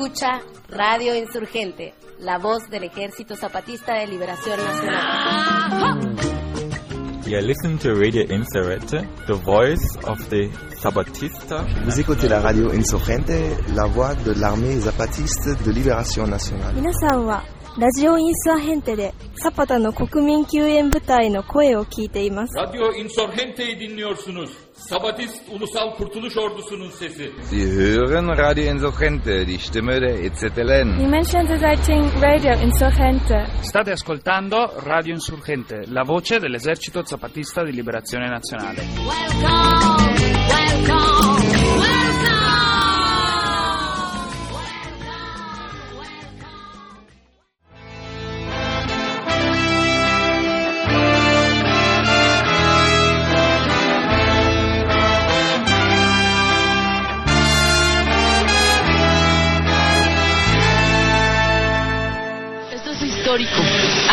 escucha Radio Insurgente, la voz del Ejército Zapatista de Liberación Nacional. You listen to Radio Insurgente, the voice of the Zapatista. Vous écoutez la radio Insurgente, la voix de l'armée zapatiste de libération nationale. 皆さんはラジオインサーヘンテでサパタの国民救援部隊の声を聞いています。Radyo Insurgente'yi dinliyorsunuz. Sabatist Ulusal Kurtuluş Ordusu'nun sesi. Sie hören Radio Insurgente, die Stimme der EZLN. Dimension Deserting Radio Insurgente. State ascoltando Radio Insurgente, la voce dell'esercito zapatista di liberazione nazionale. Esto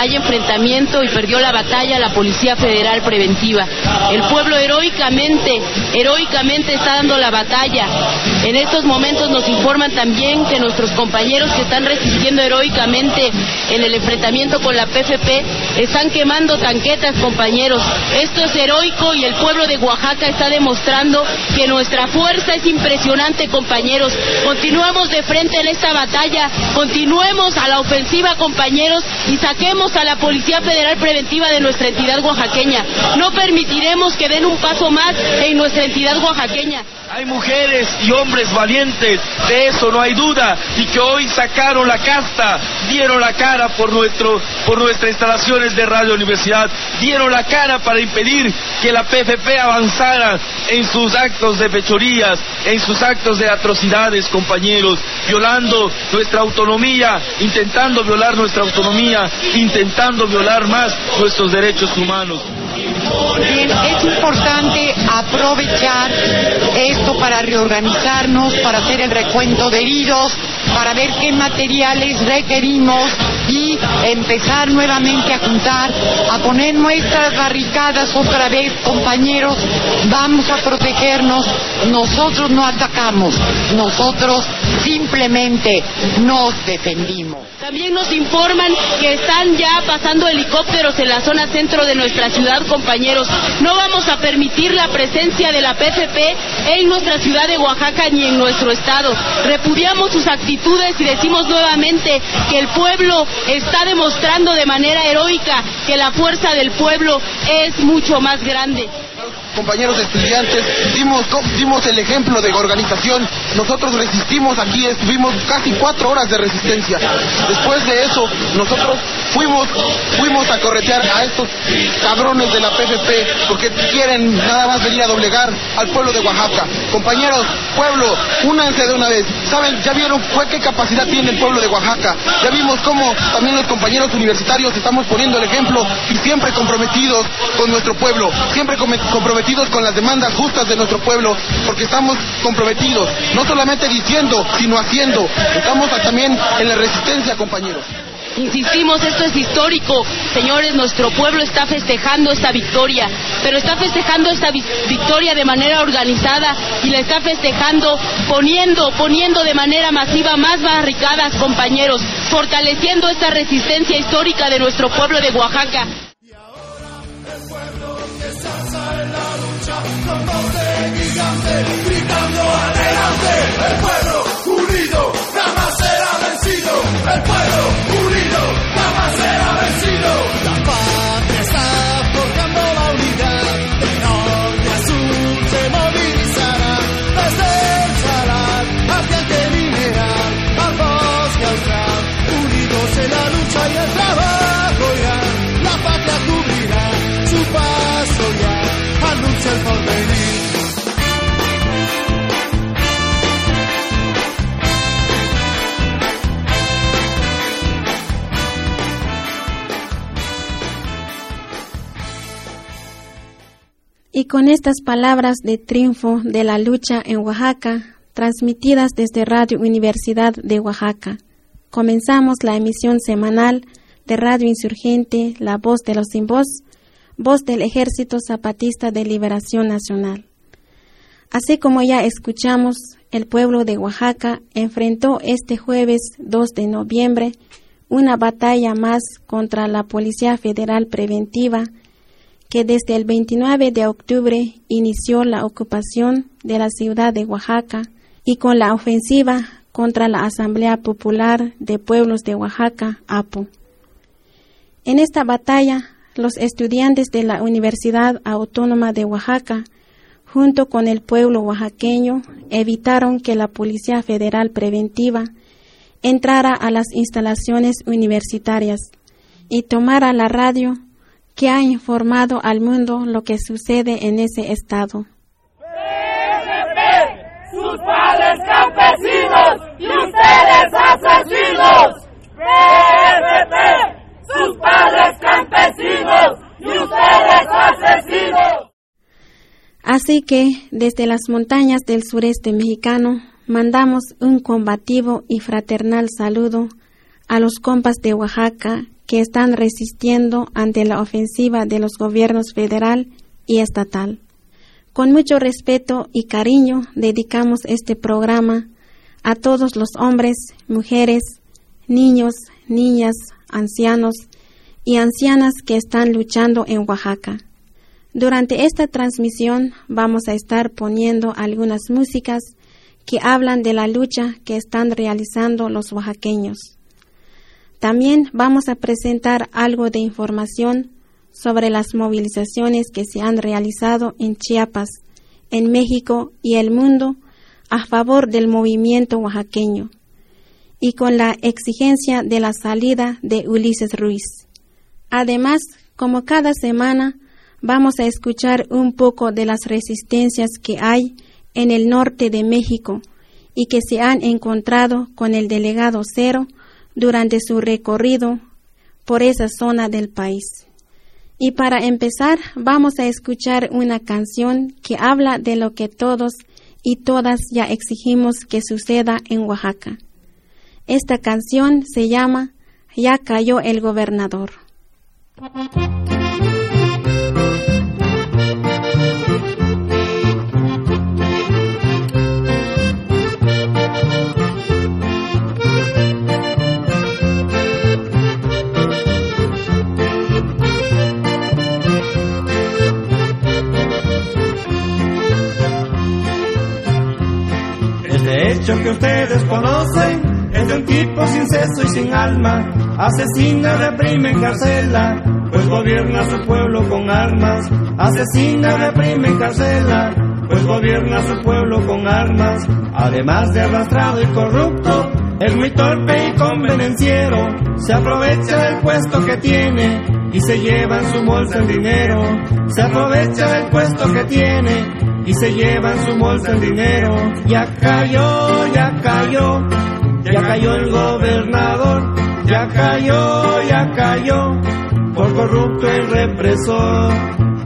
Hay enfrentamiento y perdió la batalla la Policía Federal Preventiva. El pueblo heroicamente, heroicamente está dando la batalla. En estos momentos nos informan también que nuestros compañeros que están resistiendo heroicamente en el enfrentamiento con la PFP están quemando tanquetas, compañeros. Esto es heroico y el pueblo de Oaxaca está demostrando que nuestra fuerza es impresionante, compañeros. Continuemos de frente en esta batalla, continuemos a la ofensiva, compañeros, y saquemos a la Policía Federal Preventiva de nuestra entidad oaxaqueña. No permitiremos que den un paso más en nuestra entidad oaxaqueña. Hay mujeres y hombres valientes, de eso no hay duda, y que hoy sacaron la casta, dieron la cara por nuestro, por nuestras instalaciones de Radio Universidad, dieron la cara para impedir que la PFP avanzara en sus actos de fechorías, en sus actos de atrocidades, compañeros, violando nuestra autonomía, intentando violar nuestra autonomía, intentando violar más nuestros derechos humanos. Bien, es importante aprovechar esto para reorganizarnos, para hacer el recuento de heridos, para ver qué materiales requerimos y empezar nuevamente a juntar, a poner nuestras barricadas otra vez, compañeros, vamos a protegernos, nosotros no atacamos, nosotros simplemente nos defendimos. También nos informan que están ya pasando helicópteros en la zona centro de nuestra ciudad, compañeros. No vamos a permitir la presencia de la PFP en nuestra ciudad de Oaxaca ni en nuestro estado. Repudiamos sus actitudes y decimos nuevamente que el pueblo está demostrando de manera heroica que la fuerza del pueblo es mucho más grande compañeros estudiantes, dimos, dimos el ejemplo de organización, nosotros resistimos aquí, estuvimos casi cuatro horas de resistencia. Después de eso, nosotros fuimos, fuimos a corretear a estos cabrones de la PFP porque quieren nada más venir a doblegar al pueblo de Oaxaca. Compañeros, pueblo, únanse de una vez. ¿Saben? Ya vieron qué capacidad tiene el pueblo de Oaxaca. Ya vimos cómo también los compañeros universitarios estamos poniendo el ejemplo y siempre comprometidos con nuestro pueblo, siempre comprometidos con las demandas justas de nuestro pueblo, porque estamos comprometidos, no solamente diciendo, sino haciendo. Estamos también en la resistencia, compañeros. Insistimos, esto es histórico. Señores, nuestro pueblo está festejando esta victoria, pero está festejando esta vi victoria de manera organizada y la está festejando poniendo, poniendo de manera masiva más barricadas, compañeros, fortaleciendo esta resistencia histórica de nuestro pueblo de Oaxaca. con voz de gigante, gritando adelante. El pueblo Y con estas palabras de triunfo de la lucha en Oaxaca, transmitidas desde Radio Universidad de Oaxaca, comenzamos la emisión semanal de Radio Insurgente, La Voz de los Sin Voz, voz del Ejército Zapatista de Liberación Nacional. Así como ya escuchamos, el pueblo de Oaxaca enfrentó este jueves 2 de noviembre una batalla más contra la Policía Federal Preventiva que desde el 29 de octubre inició la ocupación de la ciudad de Oaxaca y con la ofensiva contra la Asamblea Popular de Pueblos de Oaxaca, APO. En esta batalla, los estudiantes de la Universidad Autónoma de Oaxaca, junto con el pueblo oaxaqueño, evitaron que la Policía Federal Preventiva entrara a las instalaciones universitarias y tomara la radio que ha informado al mundo lo que sucede en ese estado. ¡Sus padres campesinos y ustedes asesinos! ¡Sus padres campesinos y ustedes asesinos! Así que, desde las montañas del sureste mexicano, mandamos un combativo y fraternal saludo a los compas de Oaxaca que están resistiendo ante la ofensiva de los gobiernos federal y estatal. Con mucho respeto y cariño dedicamos este programa a todos los hombres, mujeres, niños, niñas, ancianos y ancianas que están luchando en Oaxaca. Durante esta transmisión vamos a estar poniendo algunas músicas que hablan de la lucha que están realizando los oaxaqueños. También vamos a presentar algo de información sobre las movilizaciones que se han realizado en Chiapas, en México y el mundo a favor del movimiento oaxaqueño y con la exigencia de la salida de Ulises Ruiz. Además, como cada semana, vamos a escuchar un poco de las resistencias que hay en el norte de México y que se han encontrado con el delegado Cero durante su recorrido por esa zona del país. Y para empezar, vamos a escuchar una canción que habla de lo que todos y todas ya exigimos que suceda en Oaxaca. Esta canción se llama Ya cayó el gobernador. Hecho que ustedes conocen. Es de un tipo sin seso y sin alma, asesina, reprime, encarcela, pues gobierna su pueblo con armas, asesina, reprime, encarcela, pues gobierna su pueblo con armas, además de arrastrado y corrupto, es muy torpe y convenenciero, se aprovecha del puesto que tiene y se lleva en su bolsa el dinero, se aprovecha del puesto que tiene y se lleva en su bolsa el dinero. Ya cayó, ya cayó, ya cayó el gobernador, ya cayó, ya cayó, por corrupto y represor.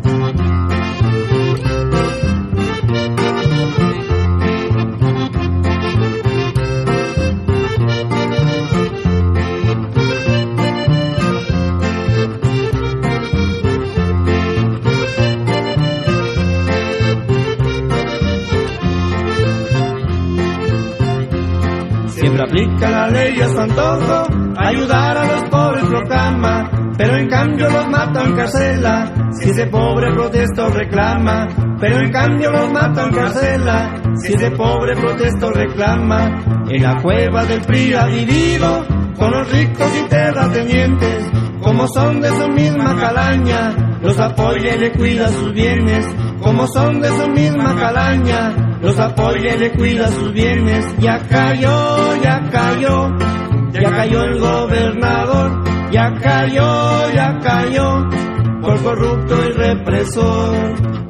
Aplica la ley a su antojo, ayudar a los pobres proclama, pero en cambio los mata en carcela, si ese pobre protesto reclama, pero en cambio los mata en carcela, si ese pobre protesto reclama, en la cueva del PRI ha vivido, con los ricos y terratenientes, como son de su misma calaña, los apoya y le cuida sus bienes, como son de su misma calaña, los apoya y le cuida sus bienes. Ya cayó, ya cayó, ya cayó el gobernador, ya cayó, ya cayó, por corrupto y represor.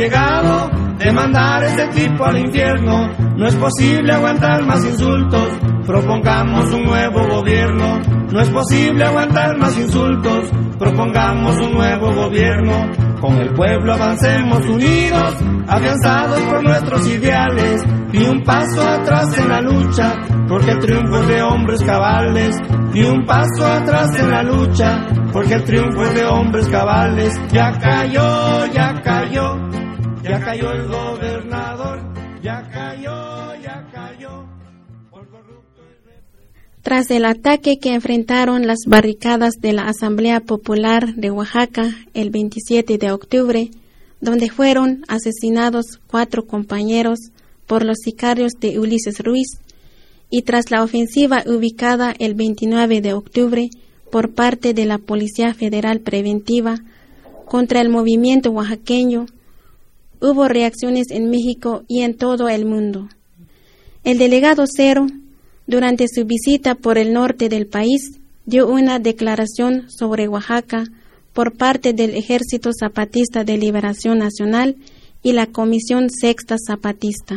Llegado de mandar este tipo al infierno. No es posible aguantar más insultos. Propongamos un nuevo gobierno, no es posible aguantar más insultos. Propongamos un nuevo gobierno, con el pueblo avancemos unidos, afianzados por nuestros ideales. Ni un paso atrás en la lucha, porque el triunfo es de hombres cabales. Ni un paso atrás en la lucha, porque el triunfo es de hombres cabales. Ya cayó, ya cayó, ya cayó el gobernador, ya cayó, ya cayó. Tras el ataque que enfrentaron las barricadas de la Asamblea Popular de Oaxaca el 27 de octubre, donde fueron asesinados cuatro compañeros por los sicarios de Ulises Ruiz, y tras la ofensiva ubicada el 29 de octubre por parte de la Policía Federal Preventiva contra el movimiento oaxaqueño, hubo reacciones en México y en todo el mundo. El delegado Cero durante su visita por el norte del país, dio una declaración sobre Oaxaca por parte del Ejército Zapatista de Liberación Nacional y la Comisión Sexta Zapatista.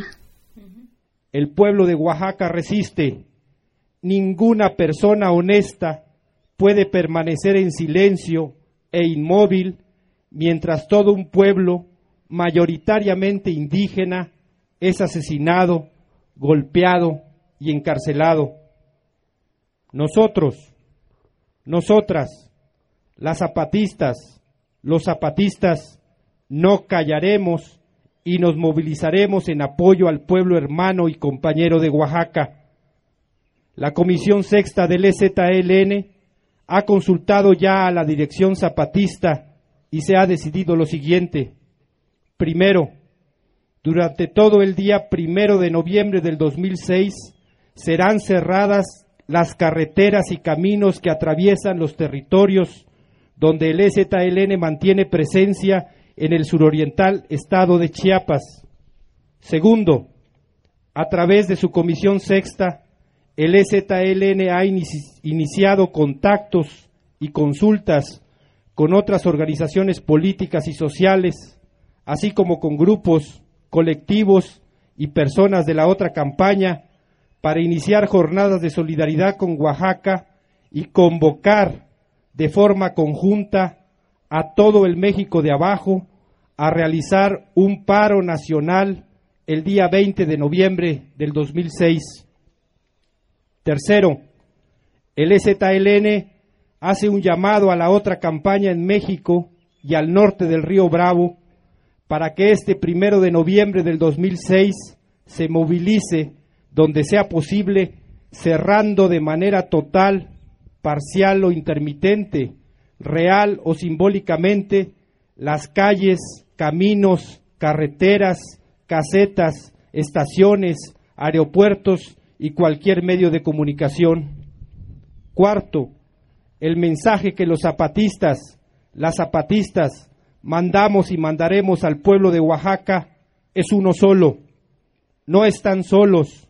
El pueblo de Oaxaca resiste. Ninguna persona honesta puede permanecer en silencio e inmóvil mientras todo un pueblo, mayoritariamente indígena, es asesinado, golpeado, y encarcelado. Nosotros, nosotras, las zapatistas, los zapatistas, no callaremos y nos movilizaremos en apoyo al pueblo hermano y compañero de Oaxaca. La Comisión Sexta del EZLN ha consultado ya a la dirección zapatista y se ha decidido lo siguiente. Primero, durante todo el día primero de noviembre del 2006, serán cerradas las carreteras y caminos que atraviesan los territorios donde el EZLN mantiene presencia en el suroriental estado de Chiapas. Segundo, a través de su comisión sexta, el EZLN ha iniciado contactos y consultas con otras organizaciones políticas y sociales, así como con grupos, colectivos y personas de la otra campaña para iniciar jornadas de solidaridad con Oaxaca y convocar de forma conjunta a todo el México de abajo a realizar un paro nacional el día 20 de noviembre del 2006. Tercero, el EZLN hace un llamado a la otra campaña en México y al norte del río Bravo para que este primero de noviembre del 2006 se movilice donde sea posible, cerrando de manera total, parcial o intermitente, real o simbólicamente, las calles, caminos, carreteras, casetas, estaciones, aeropuertos y cualquier medio de comunicación. Cuarto, el mensaje que los zapatistas, las zapatistas, mandamos y mandaremos al pueblo de Oaxaca es uno solo. No están solos,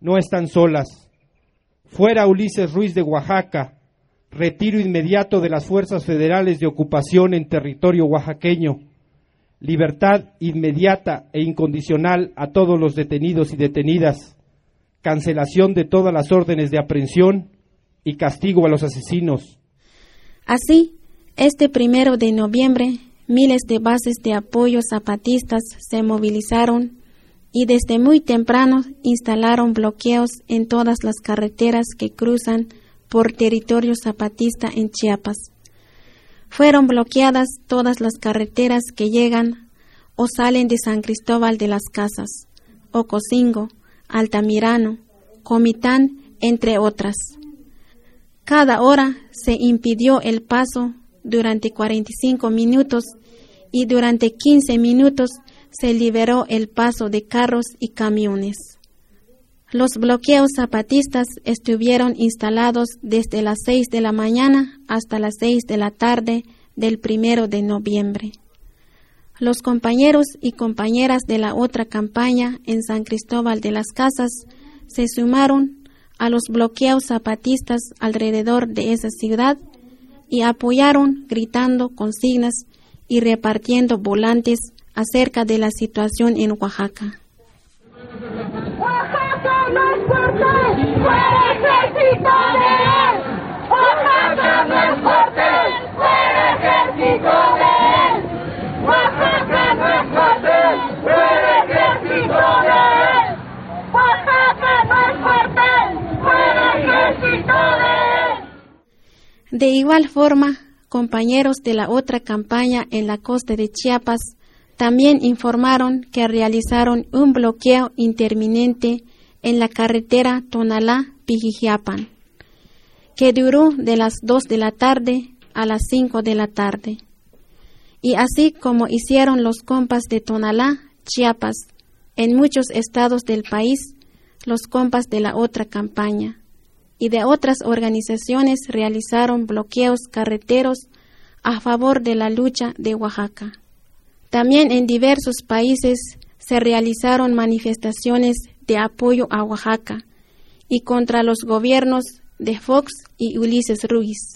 no están solas. Fuera Ulises Ruiz de Oaxaca, retiro inmediato de las fuerzas federales de ocupación en territorio oaxaqueño, libertad inmediata e incondicional a todos los detenidos y detenidas, cancelación de todas las órdenes de aprehensión y castigo a los asesinos. Así, este primero de noviembre, miles de bases de apoyo zapatistas se movilizaron y desde muy temprano instalaron bloqueos en todas las carreteras que cruzan por territorio zapatista en Chiapas. Fueron bloqueadas todas las carreteras que llegan o salen de San Cristóbal de las Casas, Ocosingo, Altamirano, Comitán, entre otras. Cada hora se impidió el paso durante 45 minutos y durante 15 minutos se liberó el paso de carros y camiones. Los bloqueos zapatistas estuvieron instalados desde las 6 de la mañana hasta las 6 de la tarde del primero de noviembre. Los compañeros y compañeras de la otra campaña en San Cristóbal de las Casas se sumaron a los bloqueos zapatistas alrededor de esa ciudad y apoyaron gritando consignas y repartiendo volantes acerca de la situación en Oaxaca. ¡Oaxaca no es él! ¡Oaxaca no es cuartel! ¡Fuera ejército de él! ¡Oaxaca no es cuartel! ¡Fuera ejército de él! ¡Oaxaca no es cuartel! ¡Fuera ejército de él! De igual forma, compañeros de la otra campaña en la costa de Chiapas también informaron que realizaron un bloqueo interminente en la carretera Tonalá-Pijijiapan, que duró de las 2 de la tarde a las 5 de la tarde. Y así como hicieron los compas de Tonalá, Chiapas, en muchos estados del país, los compas de la otra campaña y de otras organizaciones realizaron bloqueos carreteros a favor de la lucha de Oaxaca. También en diversos países se realizaron manifestaciones de apoyo a Oaxaca y contra los gobiernos de Fox y Ulises Ruiz.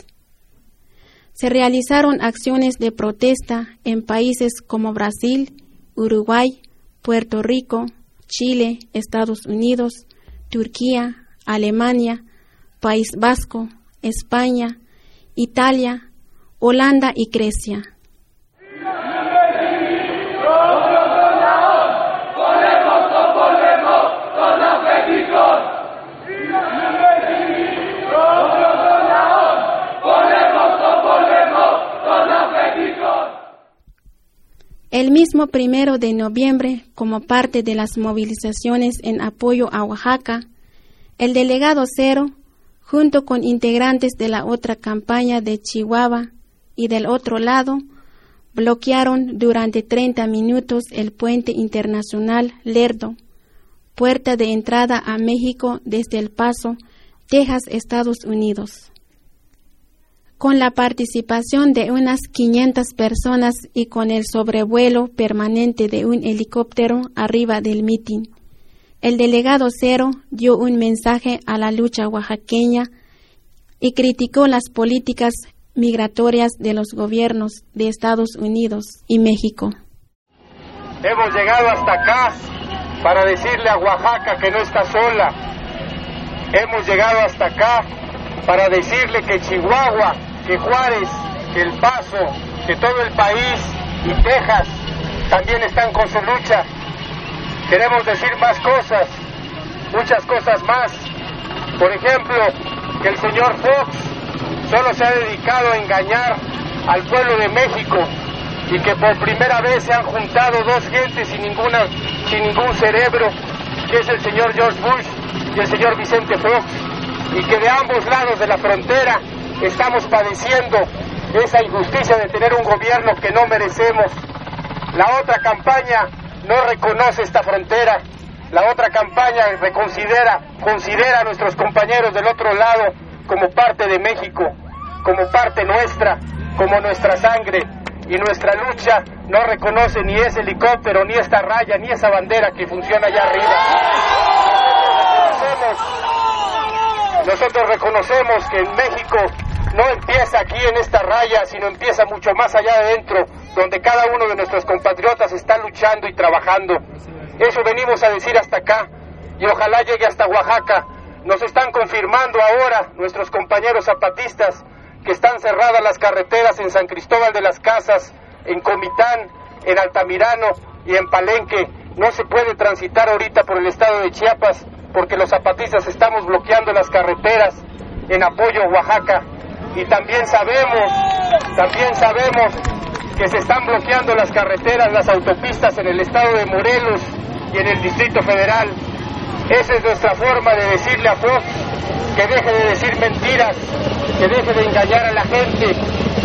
Se realizaron acciones de protesta en países como Brasil, Uruguay, Puerto Rico, Chile, Estados Unidos, Turquía, Alemania, País Vasco, España, Italia, Holanda y Grecia. El mismo primero de noviembre, como parte de las movilizaciones en apoyo a Oaxaca, el delegado Cero, junto con integrantes de la otra campaña de Chihuahua y del otro lado, bloquearon durante 30 minutos el puente internacional Lerdo, puerta de entrada a México desde El Paso, Texas, Estados Unidos. Con la participación de unas 500 personas y con el sobrevuelo permanente de un helicóptero arriba del mitin, el delegado Cero dio un mensaje a la lucha oaxaqueña y criticó las políticas migratorias de los gobiernos de Estados Unidos y México. Hemos llegado hasta acá para decirle a Oaxaca que no está sola. Hemos llegado hasta acá para decirle que Chihuahua, que Juárez, que El Paso, que todo el país y Texas también están con su lucha. Queremos decir más cosas, muchas cosas más. Por ejemplo, que el señor Fox solo se ha dedicado a engañar al pueblo de México y que por primera vez se han juntado dos gentes sin ninguna sin ningún cerebro, que es el señor George Bush y el señor Vicente Fox, y que de ambos lados de la frontera estamos padeciendo esa injusticia de tener un gobierno que no merecemos. La otra campaña no reconoce esta frontera. La otra campaña reconsidera, considera a nuestros compañeros del otro lado como parte de México, como parte nuestra, como nuestra sangre. Y nuestra lucha no reconoce ni ese helicóptero, ni esta raya, ni esa bandera que funciona allá arriba. Nosotros reconocemos que en México no empieza aquí en esta raya, sino empieza mucho más allá adentro, donde cada uno de nuestros compatriotas está luchando y trabajando. Eso venimos a decir hasta acá y ojalá llegue hasta Oaxaca. Nos están confirmando ahora nuestros compañeros zapatistas que están cerradas las carreteras en San Cristóbal de las Casas, en Comitán, en Altamirano y en Palenque. No se puede transitar ahorita por el estado de Chiapas porque los zapatistas estamos bloqueando las carreteras en apoyo a Oaxaca. Y también sabemos, también sabemos que se están bloqueando las carreteras, las autopistas en el estado de Morelos y en el Distrito Federal. Esa es nuestra forma de decirle a Fox que deje de decir mentiras, que deje de engañar a la gente,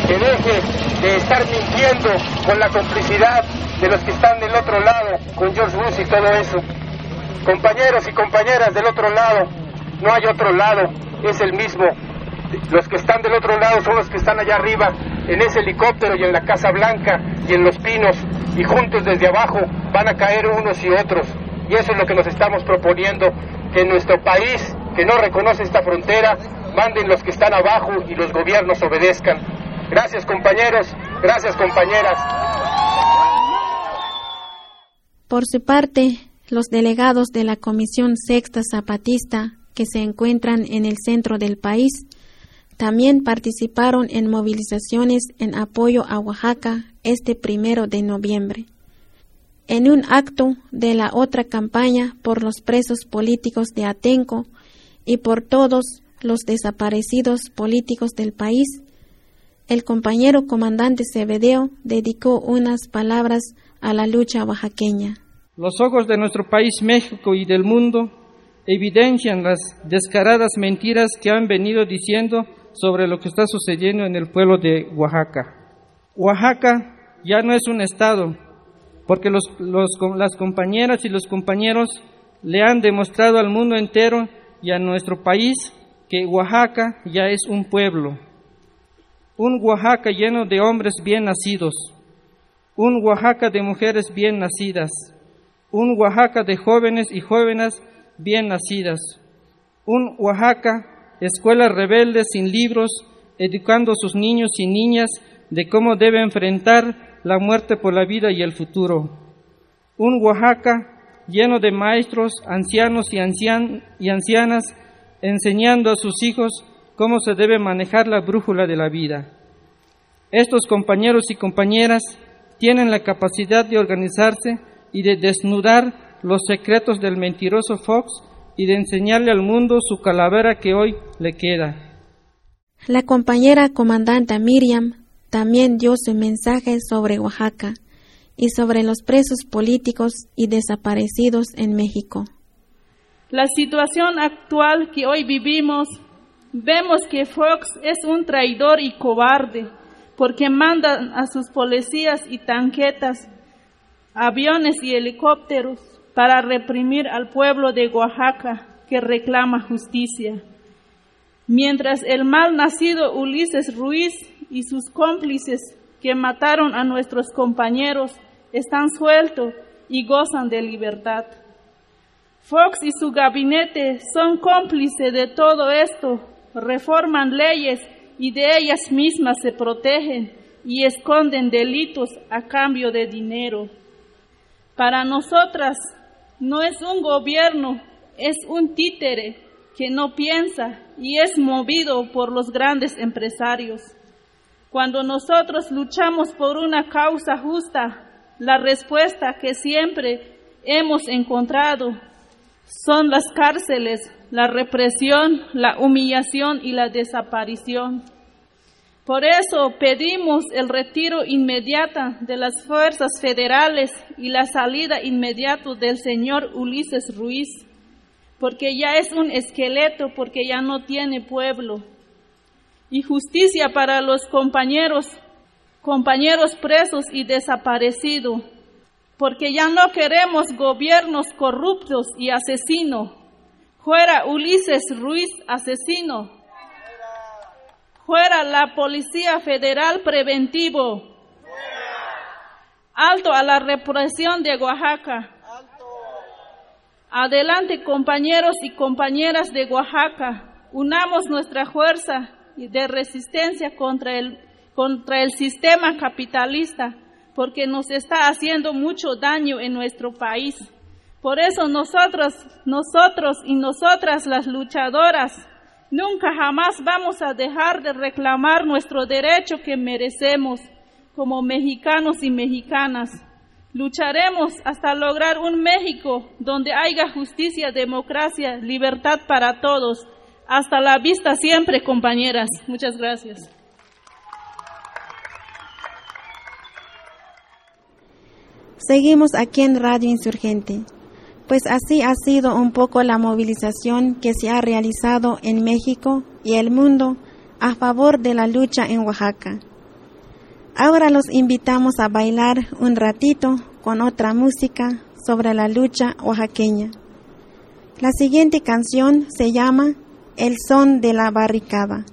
que deje de estar mintiendo con la complicidad de los que están del otro lado, con George Bush y todo eso. Compañeros y compañeras del otro lado, no hay otro lado, es el mismo. Los que están del otro lado son los que están allá arriba, en ese helicóptero y en la Casa Blanca y en los pinos, y juntos desde abajo van a caer unos y otros. Y eso es lo que nos estamos proponiendo, que nuestro país, que no reconoce esta frontera, manden los que están abajo y los gobiernos obedezcan. Gracias compañeros, gracias compañeras. Por su parte, los delegados de la Comisión Sexta Zapatista, que se encuentran en el centro del país también participaron en movilizaciones en apoyo a Oaxaca este primero de noviembre. En un acto de la otra campaña por los presos políticos de Atenco y por todos los desaparecidos políticos del país, el compañero comandante Cebedeo dedicó unas palabras a la lucha oaxaqueña. Los ojos de nuestro país México y del mundo evidencian las descaradas mentiras que han venido diciendo sobre lo que está sucediendo en el pueblo de Oaxaca. Oaxaca ya no es un estado, porque los, las compañeras y los compañeros le han demostrado al mundo entero y a nuestro país que Oaxaca ya es un pueblo, un Oaxaca lleno de hombres bien nacidos, un Oaxaca de mujeres bien nacidas, un Oaxaca de jóvenes y jóvenes bien nacidas, un Oaxaca escuelas rebeldes sin libros, educando a sus niños y niñas de cómo debe enfrentar la muerte por la vida y el futuro. Un Oaxaca lleno de maestros, ancianos y, y ancianas, enseñando a sus hijos cómo se debe manejar la brújula de la vida. Estos compañeros y compañeras tienen la capacidad de organizarse y de desnudar los secretos del mentiroso Fox y de enseñarle al mundo su calavera que hoy le queda. La compañera comandante Miriam también dio su mensaje sobre Oaxaca y sobre los presos políticos y desaparecidos en México. La situación actual que hoy vivimos, vemos que Fox es un traidor y cobarde porque manda a sus policías y tanquetas, aviones y helicópteros para reprimir al pueblo de Oaxaca que reclama justicia. Mientras el mal nacido Ulises Ruiz y sus cómplices que mataron a nuestros compañeros están sueltos y gozan de libertad. Fox y su gabinete son cómplices de todo esto, reforman leyes y de ellas mismas se protegen y esconden delitos a cambio de dinero. Para nosotras, no es un gobierno, es un títere que no piensa y es movido por los grandes empresarios. Cuando nosotros luchamos por una causa justa, la respuesta que siempre hemos encontrado son las cárceles, la represión, la humillación y la desaparición. Por eso pedimos el retiro inmediato de las fuerzas federales y la salida inmediata del señor Ulises Ruiz, porque ya es un esqueleto, porque ya no tiene pueblo. Y justicia para los compañeros, compañeros presos y desaparecidos, porque ya no queremos gobiernos corruptos y asesinos. Fuera Ulises Ruiz asesino, Fuera la Policía Federal Preventivo. Alto a la represión de Oaxaca. Adelante compañeros y compañeras de Oaxaca. Unamos nuestra fuerza de resistencia contra el, contra el sistema capitalista porque nos está haciendo mucho daño en nuestro país. Por eso nosotros, nosotros y nosotras las luchadoras Nunca jamás vamos a dejar de reclamar nuestro derecho que merecemos como mexicanos y mexicanas. Lucharemos hasta lograr un México donde haya justicia, democracia, libertad para todos. Hasta la vista siempre, compañeras. Muchas gracias. Seguimos aquí en Radio Insurgente pues así ha sido un poco la movilización que se ha realizado en México y el mundo a favor de la lucha en Oaxaca. Ahora los invitamos a bailar un ratito con otra música sobre la lucha oaxaqueña. La siguiente canción se llama El son de la barricada.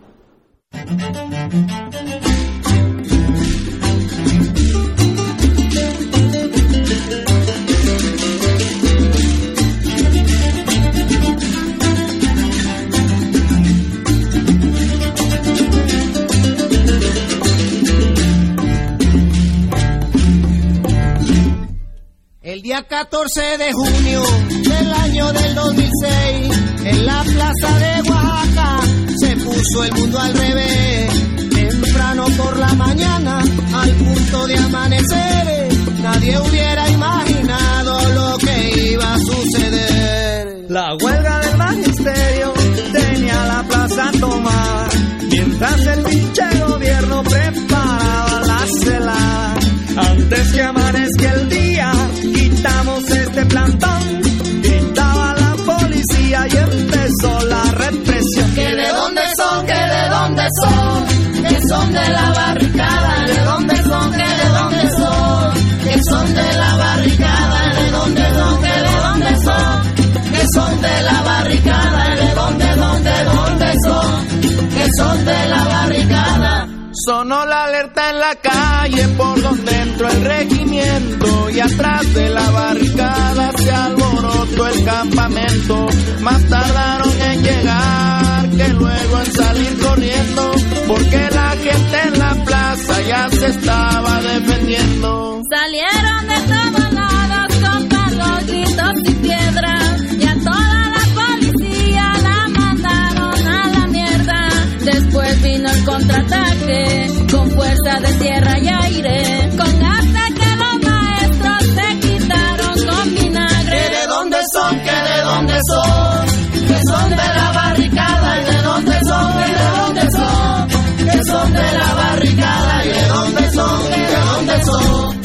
El día 14 de junio del año del 2006 En la plaza de Oaxaca se puso el mundo al revés. Temprano por la mañana, al punto de amanecer, nadie hubiera imaginado lo que iba a suceder. La huelga del magisterio tenía la plaza tomada, mientras el pinche gobierno preparaba la celada. Antes que quitamos este plantón, gritaba la policía y empezó la represión. Que de dónde son, que de dónde son, que son de la barricada, de dónde son, que de dónde son, que son de la barricada, de dónde son, que de dónde son, que son de la barricada, de dónde, dónde, dónde son, que son de la barricada. Sonó la alerta en la calle por donde entró el regimiento y atrás de la barricada se alborotó el campamento. Más tardaron en llegar que luego en salir corriendo porque la gente en la plaza ya se estaba defendiendo. Salieron de la barricada y de dónde son, que de dónde son.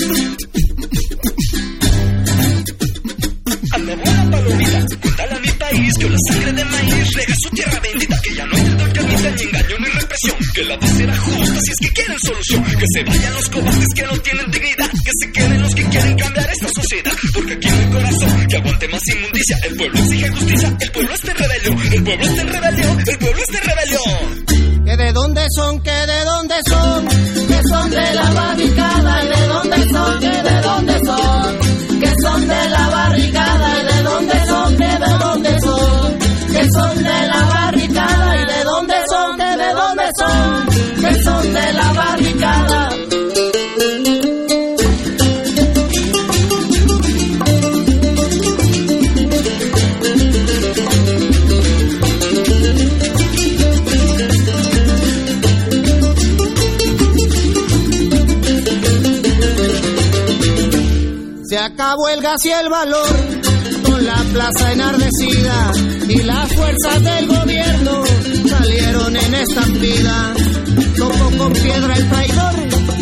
Anda buena palomita, cuéntale a mi país que la sangre de maíz rega su tierra bendita, que ya no hay trato carnita, ni engaño ni represión, que la paz será justa si es que quieren solución, que se vayan los cobardes que no tienen dignidad, que se queden los que quieren cambiar esta sociedad, porque aquí no hay corazón que aguante más inmundicia, el pueblo exige justicia, el pueblo está en rebelión, el pueblo está en rebelión, el pueblo está en rebelión. Que de dónde son, que de dónde son, que son de la barricada y de dónde son, que de dónde son, que son de la barricada y de dónde son, que de dónde son, que son de la el gas y el valor, con la plaza enardecida y las fuerzas del gobierno salieron en estampida. Tocó con piedra el traidor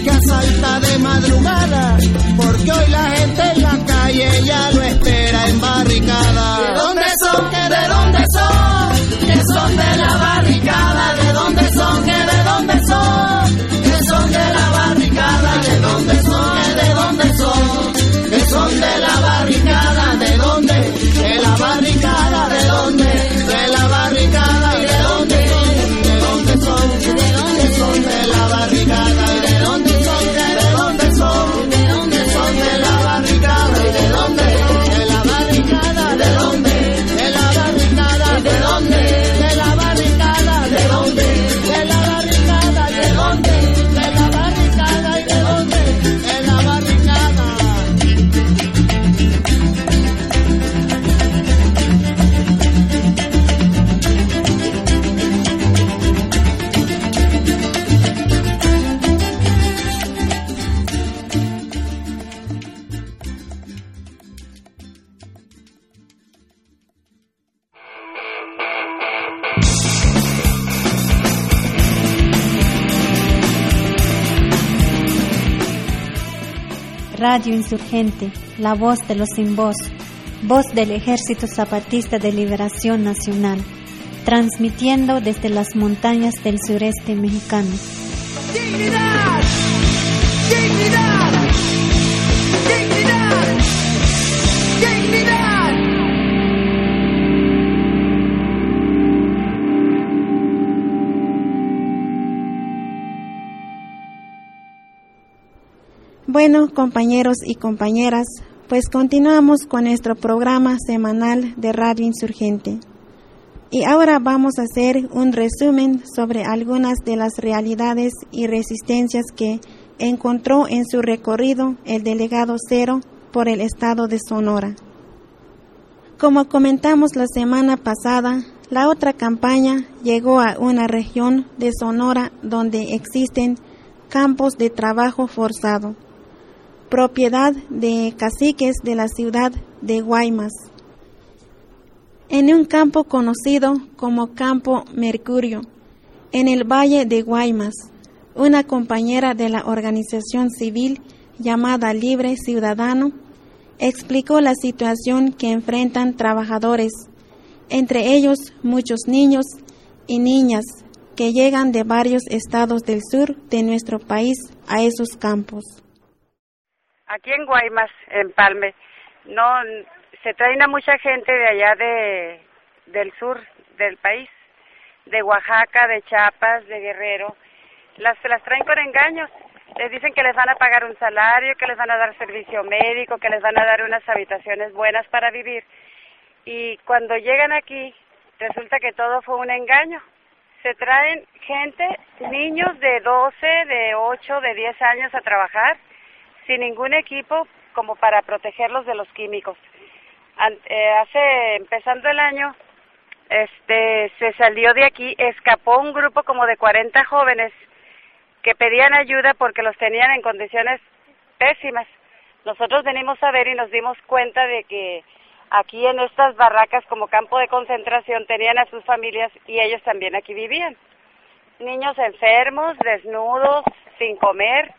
que asalta de madrugada, porque hoy la gente en la calle ya lo espera en barricada. ¿De dónde son? ¿Que de dónde son? Que son de la barricada. ¿De dónde son? ¿Que de dónde son? Que son de la barricada. ¿De dónde son? Son de la barricada. La voz de los sin voz, voz del Ejército Zapatista de Liberación Nacional, transmitiendo desde las montañas del sureste mexicano. ¡Dignidad! Bueno, compañeros y compañeras, pues continuamos con nuestro programa semanal de Radio Insurgente. Y ahora vamos a hacer un resumen sobre algunas de las realidades y resistencias que encontró en su recorrido el delegado Cero por el estado de Sonora. Como comentamos la semana pasada, la otra campaña llegó a una región de Sonora donde existen campos de trabajo forzado, propiedad de caciques de la ciudad de Guaymas. En un campo conocido como Campo Mercurio, en el Valle de Guaymas, una compañera de la organización civil llamada Libre Ciudadano explicó la situación que enfrentan trabajadores, entre ellos muchos niños y niñas que llegan de varios estados del sur de nuestro país a esos campos. Aquí en Guaymas, en Palme, no se traen a mucha gente de allá de del sur del país, de Oaxaca, de Chiapas, de Guerrero, las las traen con engaños. Les dicen que les van a pagar un salario, que les van a dar servicio médico, que les van a dar unas habitaciones buenas para vivir. Y cuando llegan aquí, resulta que todo fue un engaño. Se traen gente, niños de 12, de 8, de 10 años a trabajar sin ningún equipo como para protegerlos de los químicos. Eh, hace empezando el año, este se salió de aquí, escapó un grupo como de 40 jóvenes que pedían ayuda porque los tenían en condiciones pésimas. Nosotros venimos a ver y nos dimos cuenta de que aquí en estas barracas como campo de concentración tenían a sus familias y ellos también aquí vivían. Niños enfermos, desnudos, sin comer.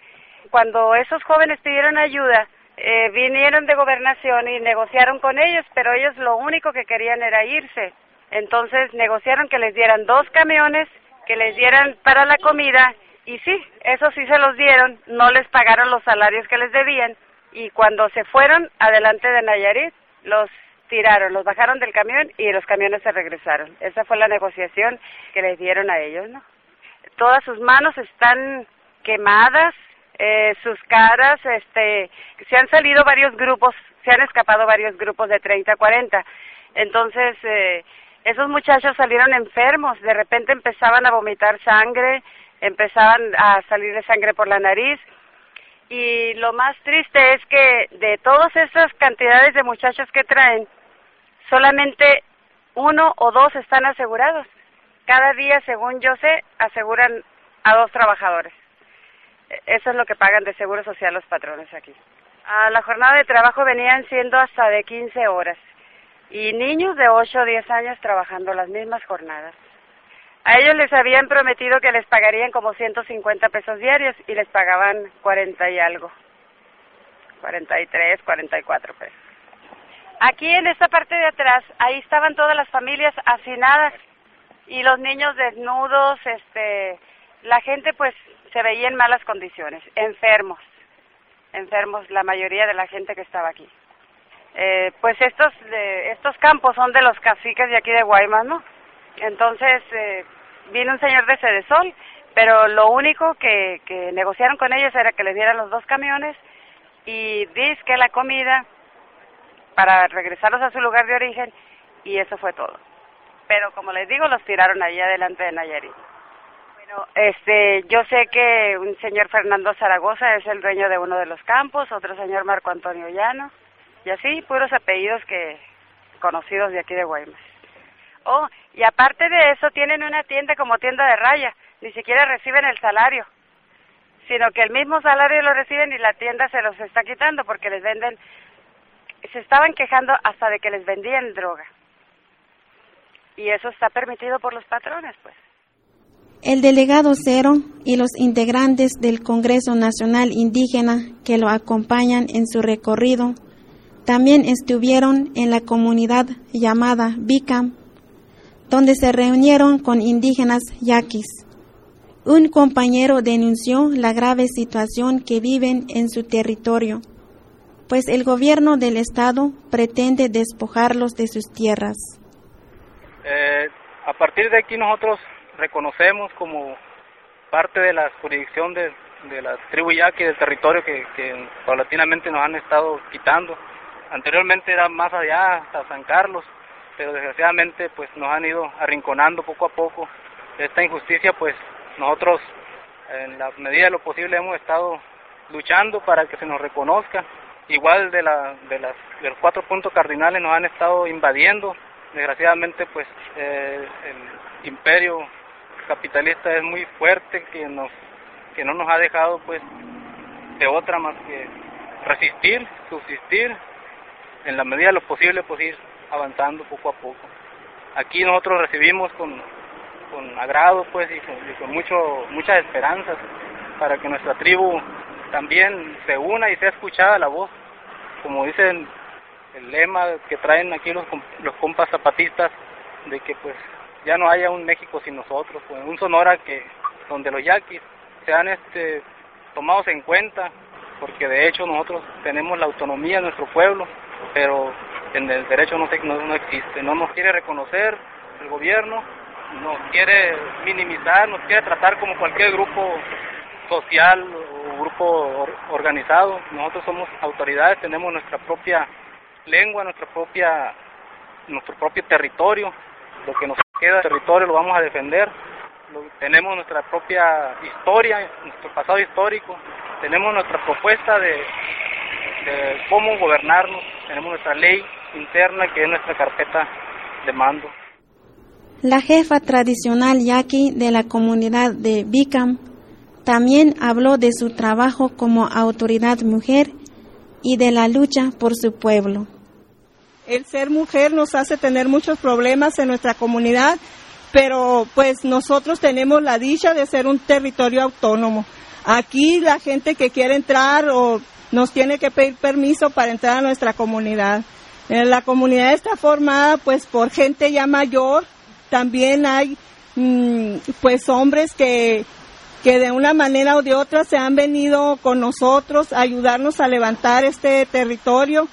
Cuando esos jóvenes pidieron ayuda, eh, vinieron de gobernación y negociaron con ellos, pero ellos lo único que querían era irse. Entonces negociaron que les dieran dos camiones, que les dieran para la comida y sí, eso sí se los dieron, no les pagaron los salarios que les debían y cuando se fueron adelante de Nayarit, los tiraron, los bajaron del camión y los camiones se regresaron. Esa fue la negociación que les dieron a ellos, ¿no? Todas sus manos están quemadas, eh, sus caras, este, se han salido varios grupos, se han escapado varios grupos de 30 a 40. Entonces, eh, esos muchachos salieron enfermos, de repente empezaban a vomitar sangre, empezaban a salir de sangre por la nariz. Y lo más triste es que de todas esas cantidades de muchachos que traen, solamente uno o dos están asegurados. Cada día, según yo sé, aseguran a dos trabajadores. Eso es lo que pagan de seguro social los patrones aquí. A la jornada de trabajo venían siendo hasta de 15 horas y niños de 8 o 10 años trabajando las mismas jornadas. A ellos les habían prometido que les pagarían como 150 pesos diarios y les pagaban 40 y algo. 43, 44 pesos. Aquí en esta parte de atrás, ahí estaban todas las familias hacinadas y los niños desnudos, este, la gente pues se veía en malas condiciones, enfermos, enfermos la mayoría de la gente que estaba aquí. Eh, pues estos, estos campos son de los caciques de aquí de Guaymas, ¿no? Entonces eh, vino un señor de Cedesol, pero lo único que, negociaron con ellos era que les dieran los dos camiones y que la comida para regresarlos a su lugar de origen y eso fue todo. Pero como les digo, los tiraron allí adelante de Nayarit. Bueno, este, yo sé que un señor Fernando Zaragoza es el dueño de uno de los campos, otro señor Marco Antonio Llano, y así puros apellidos que conocidos de aquí de Guaymas. Oh, y aparte de eso tienen una tienda como tienda de raya, ni siquiera reciben el salario, sino que el mismo salario lo reciben y la tienda se los está quitando porque les venden, se estaban quejando hasta de que les vendían droga. Y eso está permitido por los patrones, pues. El delegado Cero y los integrantes del Congreso Nacional Indígena que lo acompañan en su recorrido también estuvieron en la comunidad llamada Bicam donde se reunieron con indígenas yaquis. Un compañero denunció la grave situación que viven en su territorio, pues el gobierno del estado pretende despojarlos de sus tierras. Eh, a partir de aquí nosotros reconocemos como parte de la jurisdicción de, la tribu yaqui del territorio que, que paulatinamente nos han estado quitando. Anteriormente era más allá, hasta San Carlos, pero desgraciadamente pues nos han ido arrinconando poco a poco. Esta injusticia pues nosotros en la medida de lo posible hemos estado luchando para que se nos reconozca igual de, la, de, las, de los cuatro puntos cardinales nos han estado invadiendo. Desgraciadamente, pues eh, el imperio capitalista es muy fuerte que nos que no nos ha dejado pues de otra más que resistir, subsistir en la medida de lo posible pues ir avanzando poco a poco. Aquí nosotros recibimos con, con agrado pues y con, y con mucho muchas esperanzas para que nuestra tribu también se una y sea escuchada la voz como dicen el lema que traen aquí los, los compas zapatistas de que pues ya no haya un México sin nosotros, pues, un Sonora que donde los yaquis sean este tomados en cuenta, porque de hecho nosotros tenemos la autonomía en nuestro pueblo, pero en el derecho no, no, no existe, no nos quiere reconocer el gobierno, nos quiere minimizar, nos quiere tratar como cualquier grupo social o grupo organizado. Nosotros somos autoridades, tenemos nuestra propia lengua, nuestra propia nuestro propio territorio. Lo que nos queda territorio lo vamos a defender. tenemos nuestra propia historia, nuestro pasado histórico. Tenemos nuestra propuesta de, de cómo gobernarnos. Tenemos nuestra ley interna que es nuestra carpeta de mando. La jefa tradicional yaqui de la comunidad de Bicam también habló de su trabajo como autoridad mujer y de la lucha por su pueblo. El ser mujer nos hace tener muchos problemas en nuestra comunidad, pero pues nosotros tenemos la dicha de ser un territorio autónomo. Aquí la gente que quiere entrar o nos tiene que pedir permiso para entrar a nuestra comunidad. Eh, la comunidad está formada pues por gente ya mayor, también hay mm, pues hombres que que de una manera o de otra se han venido con nosotros a ayudarnos a levantar este territorio.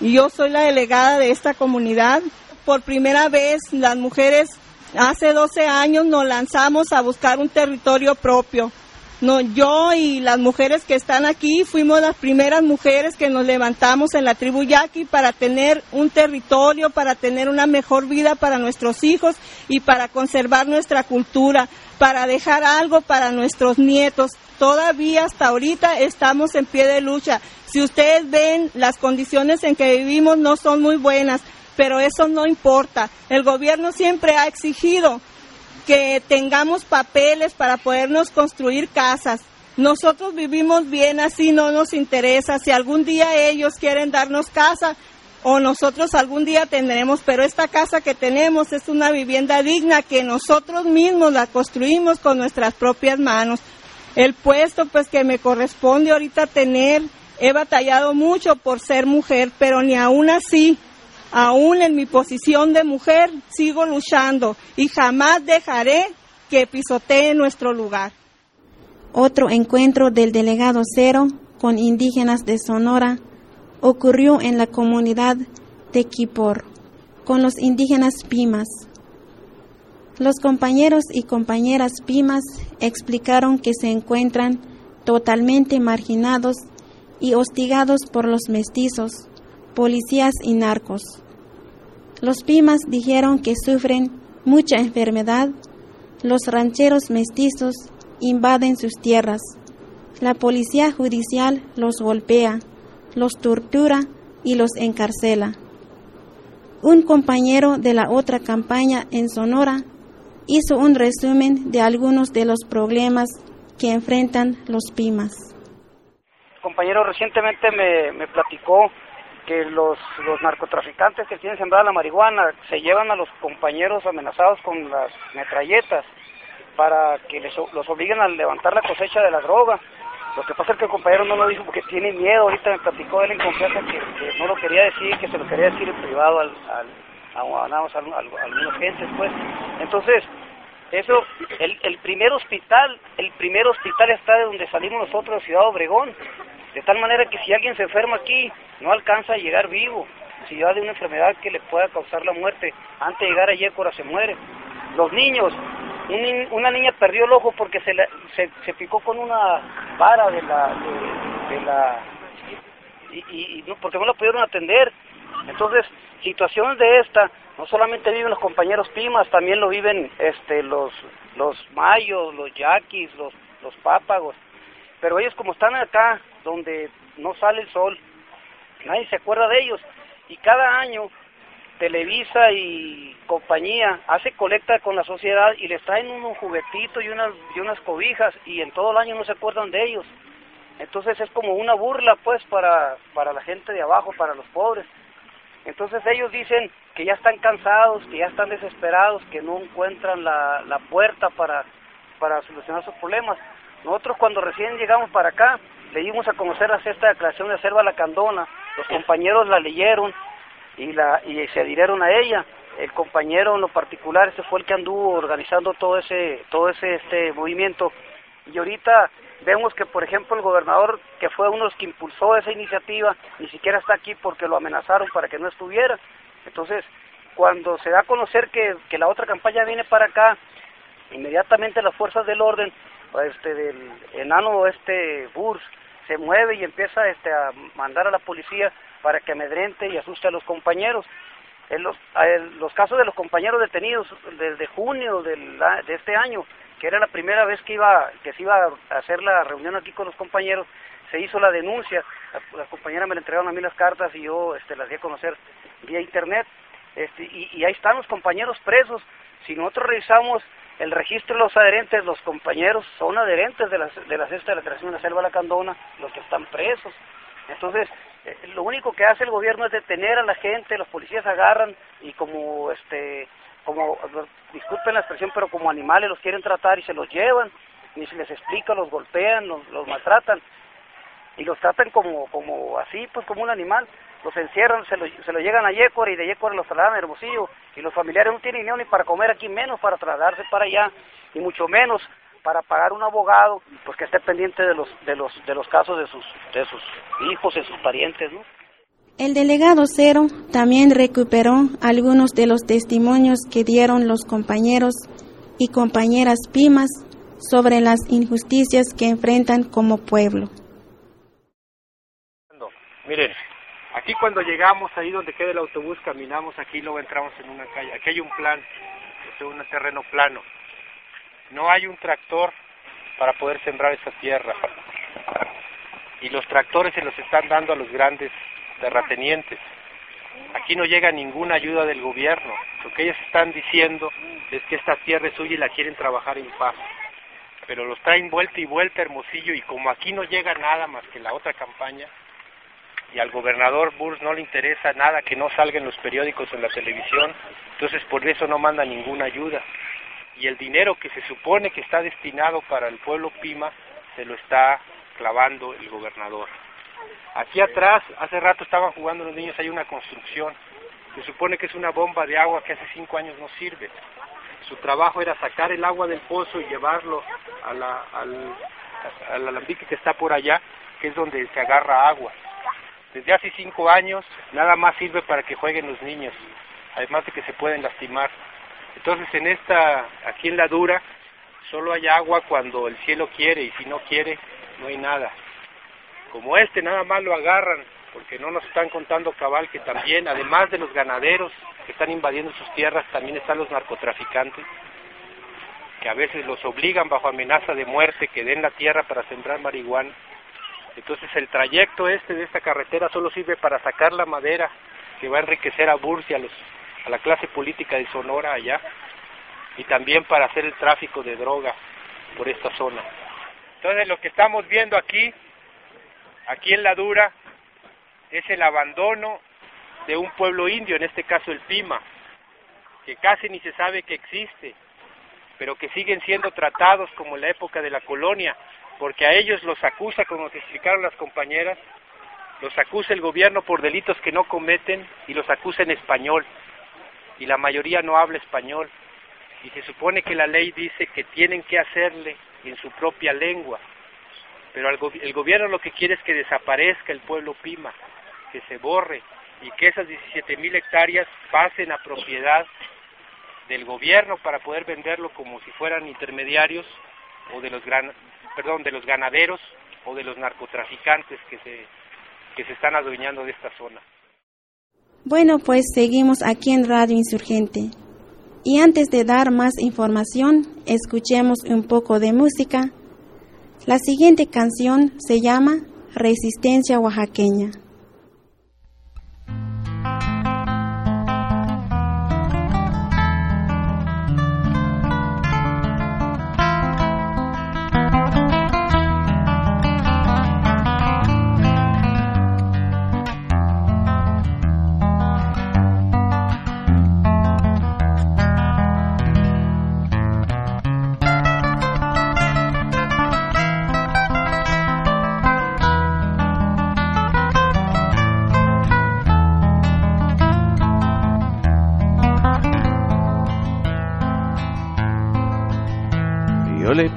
Yo soy la delegada de esta comunidad. Por primera vez las mujeres hace 12 años nos lanzamos a buscar un territorio propio. No, yo y las mujeres que están aquí fuimos las primeras mujeres que nos levantamos en la tribu Yaqui para tener un territorio, para tener una mejor vida para nuestros hijos y para conservar nuestra cultura, para dejar algo para nuestros nietos. Todavía hasta ahorita estamos en pie de lucha. Si ustedes ven, las condiciones en que vivimos no son muy buenas, pero eso no importa. El gobierno siempre ha exigido que tengamos papeles para podernos construir casas. Nosotros vivimos bien así, no nos interesa. Si algún día ellos quieren darnos casa o nosotros algún día tendremos, pero esta casa que tenemos es una vivienda digna que nosotros mismos la construimos con nuestras propias manos. El puesto pues que me corresponde ahorita tener, he batallado mucho por ser mujer, pero ni aún así Aún en mi posición de mujer sigo luchando y jamás dejaré que pisotee nuestro lugar. Otro encuentro del delegado Cero con indígenas de Sonora ocurrió en la comunidad de Quipor con los indígenas Pimas. Los compañeros y compañeras Pimas explicaron que se encuentran totalmente marginados y hostigados por los mestizos policías y narcos. Los Pimas dijeron que sufren mucha enfermedad, los rancheros mestizos invaden sus tierras, la policía judicial los golpea, los tortura y los encarcela. Un compañero de la otra campaña en Sonora hizo un resumen de algunos de los problemas que enfrentan los Pimas. compañero recientemente me, me platicó que los, los narcotraficantes que tienen sembrada la marihuana se llevan a los compañeros amenazados con las metralletas para que les, los obliguen a levantar la cosecha de la droga. Lo que pasa es que el compañero no lo dijo porque tiene miedo. Ahorita me platicó él en confianza que, no lo quería decir, que se lo quería decir en privado al, al, a, nada más a, algunos gentes, pues. Entonces, eso, el, el primer hospital, el primer hospital está de donde salimos nosotros, de Ciudad Obregón. De tal manera que si alguien se enferma aquí, no alcanza a llegar vivo. Si va de una enfermedad que le pueda causar la muerte, antes de llegar a Yécora se muere. Los niños, una niña perdió el ojo porque se, se, se, picó con una vara de la... De, la y, y, porque no la pudieron atender. Entonces, situaciones de esta, no solamente viven los compañeros Pimas, también lo viven este, los, los mayos, los yaquis, los, los pápagos. Pero ellos como están acá, donde no sale el sol, nadie se acuerda de ellos. Y cada año Televisa y compañía hace colecta con la sociedad y les traen unos juguetitos y unas, y unas cobijas y en todo el año no se acuerdan de ellos. Entonces es como una burla pues para, para la gente de abajo, para los pobres. Entonces ellos dicen que ya están cansados, que ya están desesperados, que no encuentran la, la puerta para, para solucionar sus problemas. Nosotros cuando recién llegamos para acá, le dimos a conocer la sexta declaración de Selva Lacandona, los compañeros la leyeron y, la, y se adhirieron a ella. El compañero en lo particular, ese fue el que anduvo organizando todo ese, todo ese este movimiento. Y ahorita vemos que, por ejemplo, el gobernador, que fue uno de los que impulsó esa iniciativa, ni siquiera está aquí porque lo amenazaron para que no estuviera. Entonces, cuando se da a conocer que, que la otra campaña viene para acá, inmediatamente las fuerzas del orden, este del enano este Burs, se mueve y empieza este a mandar a la policía para que amedrente y asuste a los compañeros. En los, los casos de los compañeros detenidos desde junio del, de este año, que era la primera vez que iba que se iba a hacer la reunión aquí con los compañeros, se hizo la denuncia. Las compañeras me le entregaron a mí las cartas y yo este, las di a conocer vía internet. Este, y ahí están los compañeros presos. Si nosotros revisamos el registro de los adherentes, los compañeros son adherentes de la, de la sexta declaración de la selva lacandona, los que están presos. Entonces, eh, lo único que hace el gobierno es detener a la gente, los policías agarran y como, este, como, disculpen la expresión, pero como animales los quieren tratar y se los llevan, ni se les explica, los golpean, los, los maltratan y los tratan como, como así, pues como un animal los encierran, se lo, se lo llegan a Yecor y de Yecor los trasladan a Hermosillo y los familiares no tienen dinero ni para comer aquí, menos para trasladarse para allá y mucho menos para pagar un abogado pues que esté pendiente de los de los de los casos de sus de sus hijos y sus parientes, ¿no? El delegado Cero también recuperó algunos de los testimonios que dieron los compañeros y compañeras Pimas sobre las injusticias que enfrentan como pueblo. Miren, Aquí cuando llegamos, ahí donde queda el autobús, caminamos aquí, luego entramos en una calle. Aquí hay un plan, es un terreno plano. No hay un tractor para poder sembrar esa tierra. Y los tractores se los están dando a los grandes terratenientes. Aquí no llega ninguna ayuda del gobierno. Lo que ellos están diciendo es que esta tierra es suya y la quieren trabajar en paz. Pero los traen vuelta y vuelta Hermosillo y como aquí no llega nada más que la otra campaña, y al gobernador Burs no le interesa nada que no salga en los periódicos o en la televisión, entonces por eso no manda ninguna ayuda. Y el dinero que se supone que está destinado para el pueblo Pima se lo está clavando el gobernador. Aquí atrás, hace rato estaban jugando los niños, hay una construcción. Se supone que es una bomba de agua que hace cinco años no sirve. Su trabajo era sacar el agua del pozo y llevarlo a la, al, al alambique que está por allá, que es donde se agarra agua desde hace cinco años nada más sirve para que jueguen los niños, además de que se pueden lastimar. Entonces en esta, aquí en la dura, solo hay agua cuando el cielo quiere y si no quiere, no hay nada. Como este nada más lo agarran, porque no nos están contando cabal que también, además de los ganaderos que están invadiendo sus tierras, también están los narcotraficantes, que a veces los obligan bajo amenaza de muerte que den la tierra para sembrar marihuana entonces el trayecto este de esta carretera solo sirve para sacar la madera que va a enriquecer a Bursi, a, a la clase política de Sonora allá, y también para hacer el tráfico de droga por esta zona. Entonces lo que estamos viendo aquí, aquí en la Dura, es el abandono de un pueblo indio, en este caso el Pima, que casi ni se sabe que existe, pero que siguen siendo tratados como en la época de la colonia, porque a ellos los acusa, como te explicaron las compañeras, los acusa el gobierno por delitos que no cometen y los acusa en español, y la mayoría no habla español, y se supone que la ley dice que tienen que hacerle en su propia lengua, pero el gobierno lo que quiere es que desaparezca el pueblo Pima, que se borre y que esas 17 mil hectáreas pasen a propiedad del gobierno para poder venderlo como si fueran intermediarios o de los gran, perdón, de los ganaderos o de los narcotraficantes que se, que se están adueñando de esta zona. Bueno, pues seguimos aquí en Radio Insurgente. Y antes de dar más información, escuchemos un poco de música. La siguiente canción se llama Resistencia Oaxaqueña.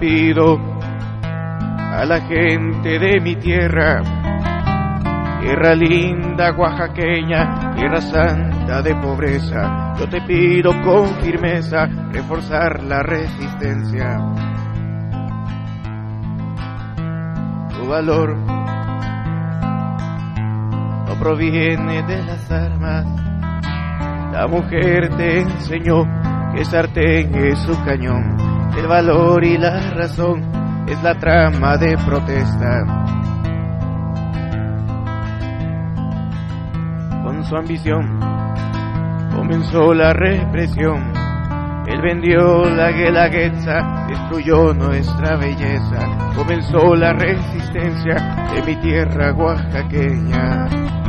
A la gente de mi tierra, tierra linda oaxaqueña, tierra santa de pobreza, yo te pido con firmeza reforzar la resistencia. Tu valor no proviene de las armas, la mujer te enseñó que sartén es su cañón, el valor y la razón es la trama de protesta. Con su ambición comenzó la represión, él vendió la guelaguetza, destruyó nuestra belleza, comenzó la resistencia de mi tierra oaxaqueña.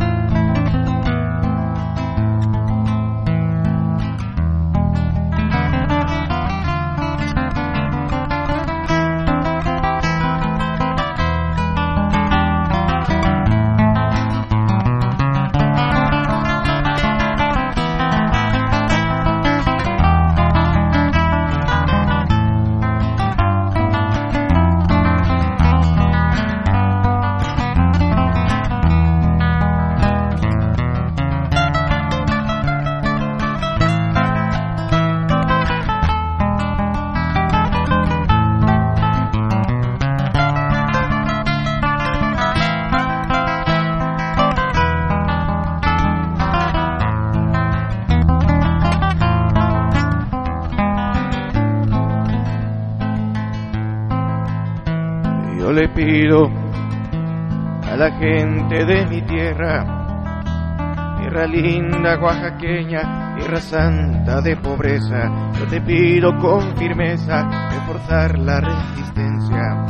Linda oaxaqueña, tierra santa de pobreza, yo te pido con firmeza reforzar la resistencia.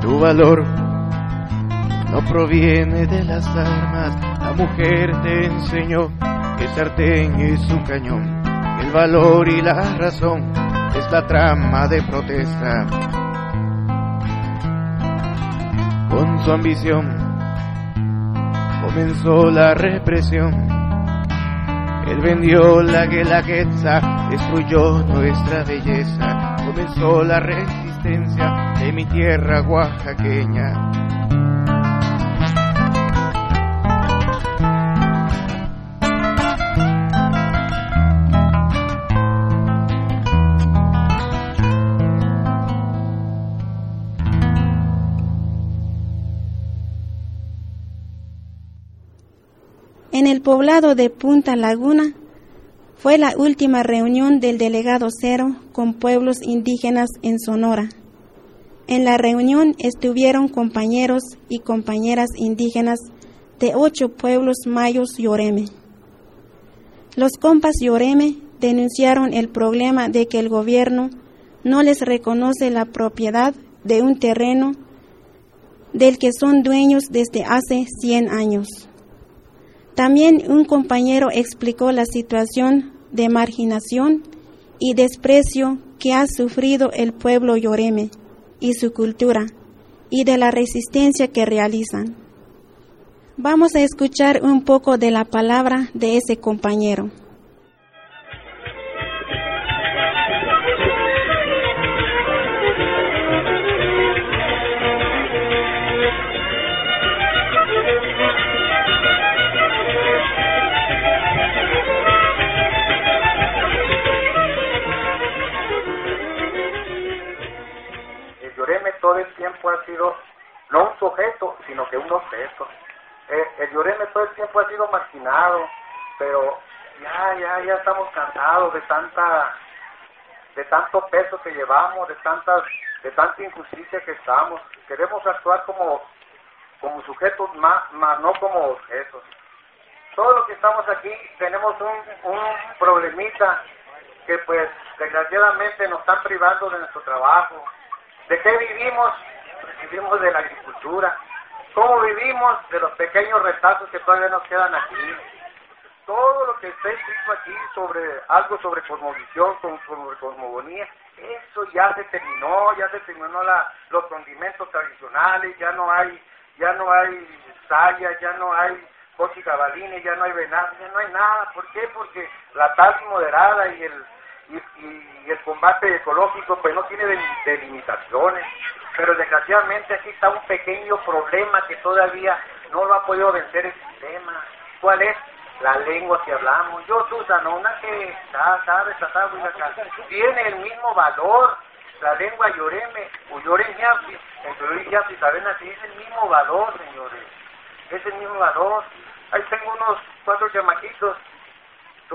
Tu valor no proviene de las armas, la mujer te enseñó que sartén es su cañón, el valor y la razón es la trama de protesta. Con su ambición comenzó la represión. Él vendió la guelaguetza, destruyó nuestra belleza. Comenzó la resistencia de mi tierra oaxaqueña. Poblado de Punta Laguna fue la última reunión del delegado cero con pueblos indígenas en Sonora. En la reunión estuvieron compañeros y compañeras indígenas de ocho pueblos mayos Yoreme. Los compas Yoreme denunciaron el problema de que el gobierno no les reconoce la propiedad de un terreno del que son dueños desde hace 100 años. También un compañero explicó la situación de marginación y desprecio que ha sufrido el pueblo yoreme y su cultura y de la resistencia que realizan. Vamos a escuchar un poco de la palabra de ese compañero. El tiempo ha sido no un sujeto, sino que un objeto. Eh, el Yoreme todo el tiempo ha sido marginado, pero ya, ya, ya estamos cansados de tanta, de tanto peso que llevamos, de tantas, de tanta injusticia que estamos. Queremos actuar como, como sujetos más, más no como objetos. Todos los que estamos aquí tenemos un, un problemita que pues desgraciadamente nos están privando de nuestro trabajo, ¿De qué vivimos? Vivimos de la agricultura. ¿Cómo vivimos? De los pequeños retazos que todavía nos quedan aquí. Todo lo que está escrito aquí sobre algo sobre cosmovisión, sobre cosmogonía, eso ya se terminó, ya se terminó la, los condimentos tradicionales, ya no hay, ya no hay saya, ya no hay cochicabalines, ya no hay venado, ya no hay nada. ¿Por qué? Porque la tal moderada y el y, y el combate ecológico pues no tiene delimitaciones, pero desgraciadamente aquí está un pequeño problema que todavía no lo ha podido vencer el sistema. ¿Cuál es? La lengua que hablamos. Yo, tú, Sanona, que sabes, tiene el mismo valor. La lengua lloreme, o lloren yapi, en yapi, saben así, es el mismo valor, señores. Es el mismo valor. Ahí tengo unos cuatro chamaquitos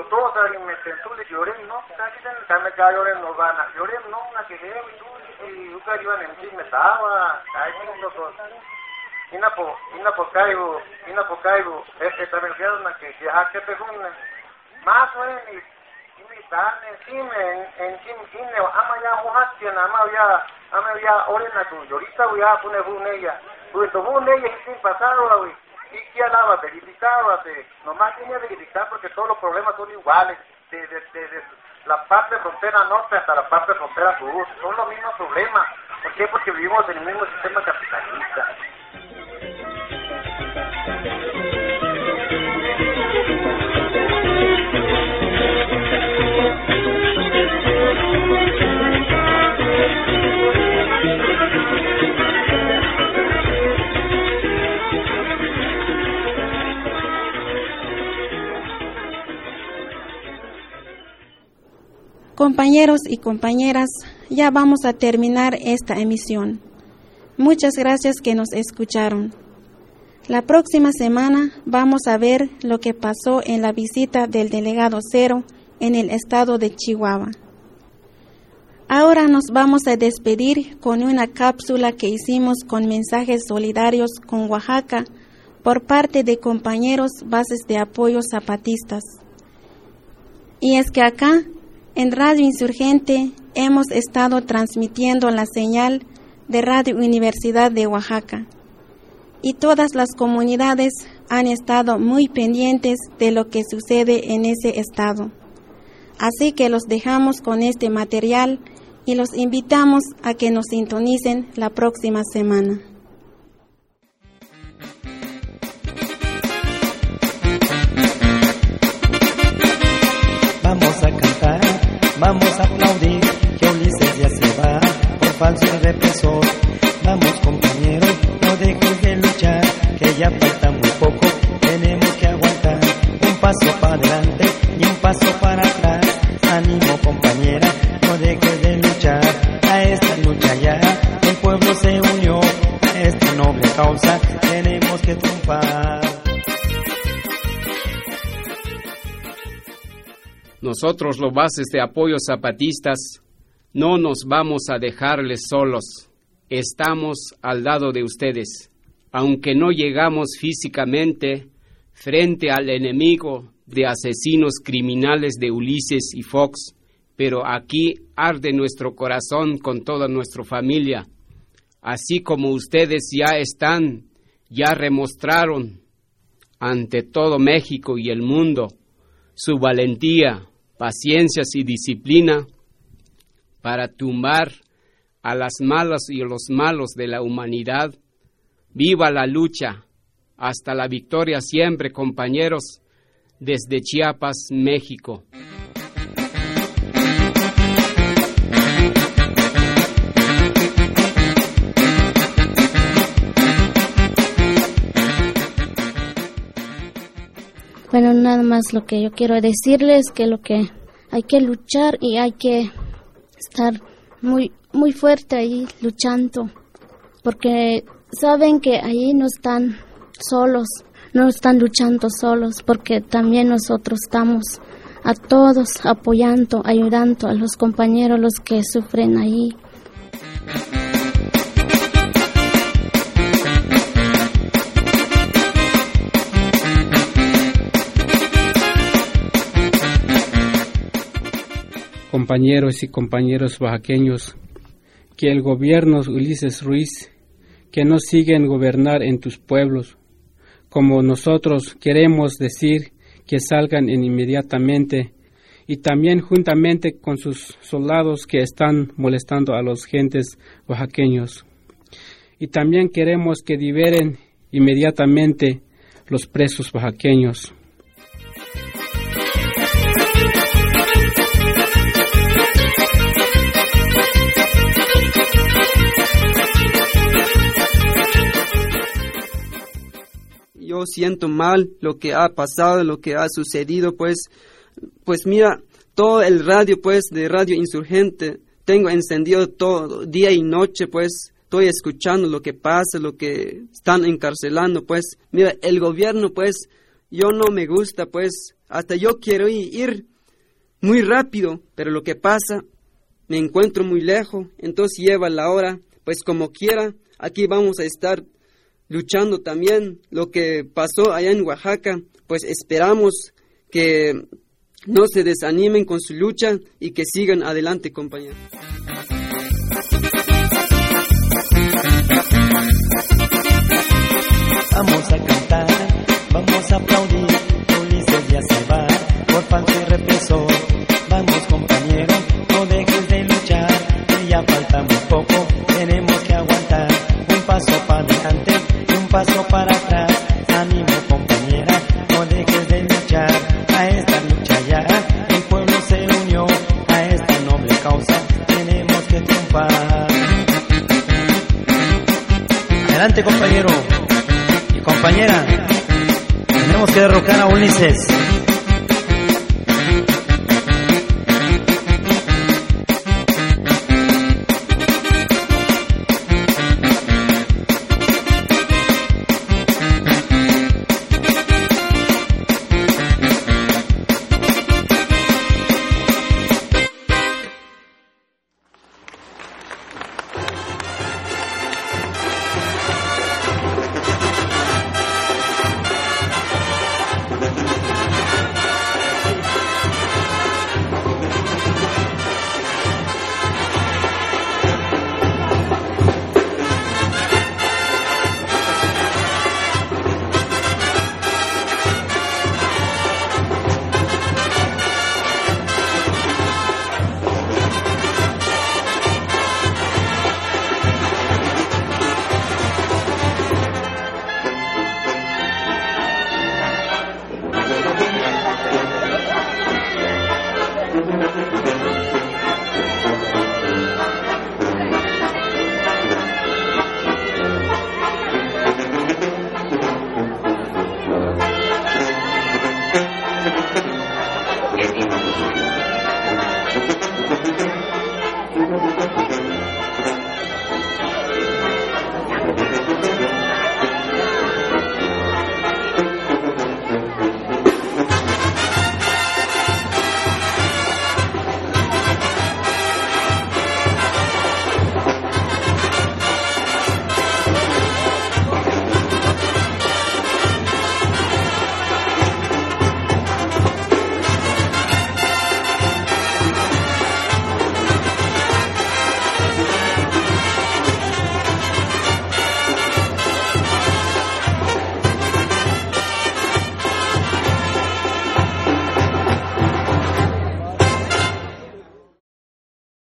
todos saben me sentule lloren no casi se me cae lloren no van a lloren no una que veo y que iban en me estaba ahí tengo dos ina po ina po caigo ina po caigo. Este también una que ya que te une más o menos y me están encima en kim inne ama ya muhastian ama ya ama ya orena tu llorita voy a poner un ella. Pues tu un ella sin pasado güey y que alaba, verificábase, nomás tenía que verificar porque todos los problemas son iguales, desde, desde la parte frontera norte hasta la parte frontera sur, son los mismos problemas. ¿Por qué? Porque vivimos en el mismo sistema capitalista. Compañeros y compañeras, ya vamos a terminar esta emisión. Muchas gracias que nos escucharon. La próxima semana vamos a ver lo que pasó en la visita del delegado Cero en el estado de Chihuahua. Ahora nos vamos a despedir con una cápsula que hicimos con mensajes solidarios con Oaxaca por parte de compañeros bases de apoyo zapatistas. Y es que acá en Radio Insurgente hemos estado transmitiendo la señal de Radio Universidad de Oaxaca y todas las comunidades han estado muy pendientes de lo que sucede en ese estado. Así que los dejamos con este material y los invitamos a que nos sintonicen la próxima semana. Vamos a aplaudir que Ulises ya se va por falso represor. Vamos compañeros, no dejes de luchar, que ya falta muy poco, tenemos que aguantar. Un paso para adelante y un paso para atrás. Ánimo compañera, no dejes de luchar. A esta lucha ya el pueblo se unió. A esta noble causa tenemos que triunfar. Nosotros los bases de apoyo zapatistas no nos vamos a dejarles solos. Estamos al lado de ustedes. Aunque no llegamos físicamente frente al enemigo de asesinos criminales de Ulises y Fox, pero aquí arde nuestro corazón con toda nuestra familia. Así como ustedes ya están, ya remostraron ante todo México y el mundo su valentía, paciencias y disciplina para tumbar a las malas y los malos de la humanidad. Viva la lucha, hasta la victoria siempre, compañeros, desde Chiapas, México. Bueno, nada más lo que yo quiero decirles que lo que hay que luchar y hay que estar muy muy fuerte ahí luchando porque saben que ahí no están solos, no están luchando solos porque también nosotros estamos a todos apoyando, ayudando a los compañeros los que sufren ahí. Compañeros y compañeros oaxaqueños, que el gobierno Ulises Ruiz, que no siguen gobernar en tus pueblos, como nosotros queremos decir que salgan inmediatamente y también juntamente con sus soldados que están molestando a los gentes oaxaqueños. Y también queremos que liberen inmediatamente los presos oaxaqueños. Siento mal lo que ha pasado, lo que ha sucedido, pues, pues mira, todo el radio, pues, de Radio Insurgente, tengo encendido todo, día y noche, pues, estoy escuchando lo que pasa, lo que están encarcelando, pues, mira, el gobierno, pues, yo no me gusta, pues, hasta yo quiero ir muy rápido, pero lo que pasa, me encuentro muy lejos, entonces lleva la hora, pues como quiera, aquí vamos a estar luchando también lo que pasó allá en Oaxaca, pues esperamos que no se desanimen con su lucha y que sigan adelante, compañeros. Vamos a cantar, vamos a aplaudir, Ulises ya se va, por falta y represor. Vamos compañero, no dejes de luchar, que ya falta muy poco, paso para atrás. Ánimo compañera, no dejes de luchar, a esta lucha ya el pueblo se unió, a esta noble causa tenemos que triunfar. Adelante compañero y compañera, tenemos que derrocar a Ulises.